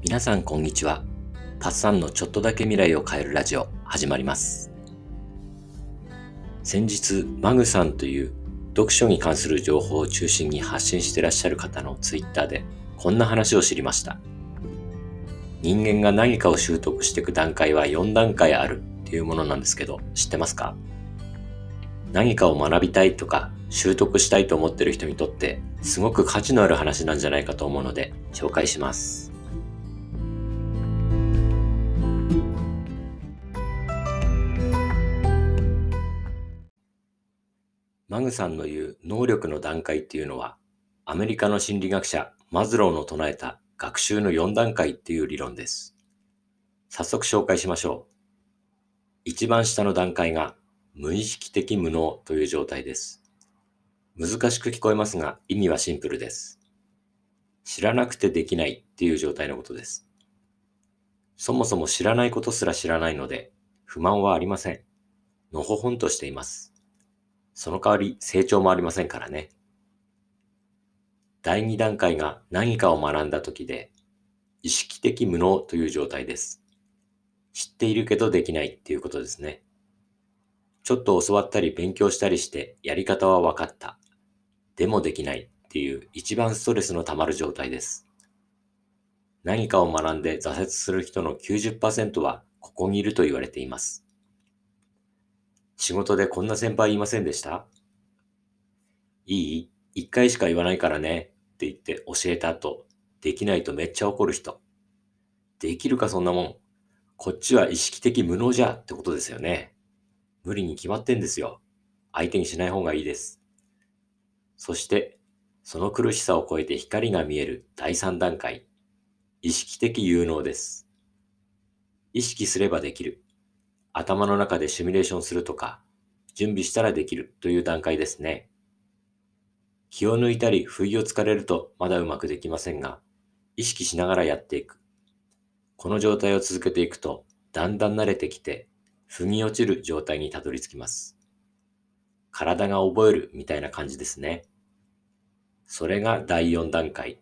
皆さんこんにちは。パッサンのちょっとだけ未来を変えるラジオ始まります。先日、マグさんという読書に関する情報を中心に発信してらっしゃる方のツイッターでこんな話を知りました。人間が何かを習得していく段階は4段階あるっていうものなんですけど、知ってますか？何かを学びたいとか習得したいと思ってる人にとってすごく価値のある話なんじゃないかと思うので紹介します。マグさんの言う能力の段階っていうのはアメリカの心理学者マズローの唱えた学習の4段階っていう理論です。早速紹介しましょう。一番下の段階が無意識的無能という状態です。難しく聞こえますが意味はシンプルです。知らなくてできないっていう状態のことです。そもそも知らないことすら知らないので不満はありません。のほほんとしています。その代わり成長もありませんからね。第2段階が何かを学んだ時で意識的無能という状態です。知っているけどできないっていうことですね。ちょっと教わったり勉強したりしてやり方は分かった。でもできないっていう一番ストレスの溜まる状態です。何かを学んで挫折する人の90%はここにいると言われています。仕事でこんな先輩いませんでした？いい？一回しか言わないからねって言って教えた後、できないとめっちゃ怒る人。できるかそんなもん。こっちは意識的無能じゃってことですよね。無理に決まってんですよ。相手にしない方がいいです。そして、その苦しさを超えて光が見える第3段階。意識的有能です。意識すればできる。頭の中でシミュレーションするとか、準備したらできるという段階ですね。気を抜いたり不意をつかれるとまだうまくできませんが、意識しながらやっていく。この状態を続けていくと、だんだん慣れてきて、腑に落ちる状態にたどり着きます。体が覚えるみたいな感じですね。それが第4段階。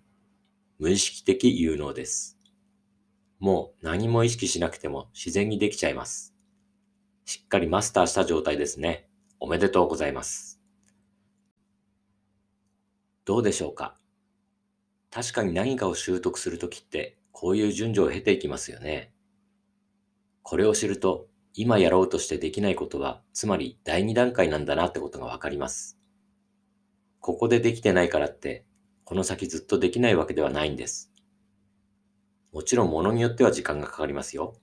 無意識的有能です。もう何も意識しなくても自然にできちゃいます。しっかりマスターした状態ですね。おめでとうございます。どうでしょうか？確かに何かを習得するときってこういう順序を経ていきますよね。これを知ると今やろうとしてできないことはつまり第2段階なんだなってことがわかります。ここでできてないからってこの先ずっとできないわけではないんです。もちろん物によっては時間がかかりますよ。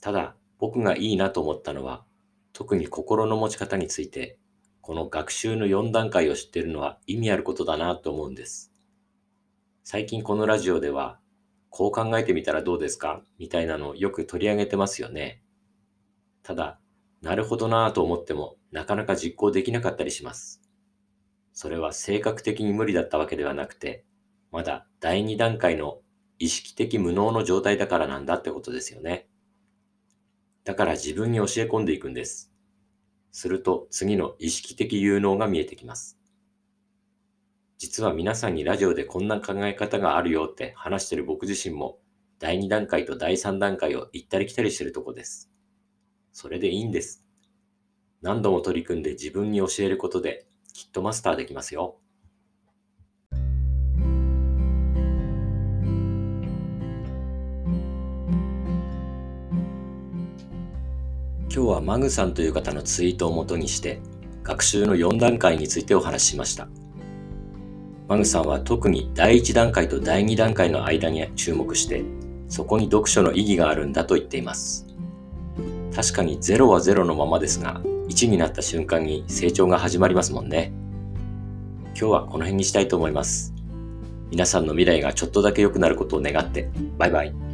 ただ僕がいいなと思ったのは特に心の持ち方についてこの学習の4段階を知っているのは意味あることだなと思うんです。最近このラジオでは、こう考えてみたらどうですか？みたいなのをよく取り上げてますよね。ただ、なるほどなぁと思ってもなかなか実行できなかったりします。それは性格的に無理だったわけではなくて、まだ第2段階の意識的無能の状態だからなんだってことですよね。だから自分に教え込んでいくんです。すると次の意識的有能が見えてきます。実は皆さんにラジオでこんな考え方があるよって話してる僕自身も第2段階と第3段階を行ったり来たりしてるとこです。それでいいんです。何度も取り組んで自分に教えることできっとマスターできますよ。今日はマグさんという方のツイートをもとにして学習の4段階についてお話ししました。マグさんは特に第1段階と第2段階の間に注目してそこに読書の意義があるんだと言っています。確かに0は0のままですが1になった瞬間に成長が始まりますもんね。今日はこの辺にしたいと思います。皆さんの未来がちょっとだけ良くなることを願ってバイバイ。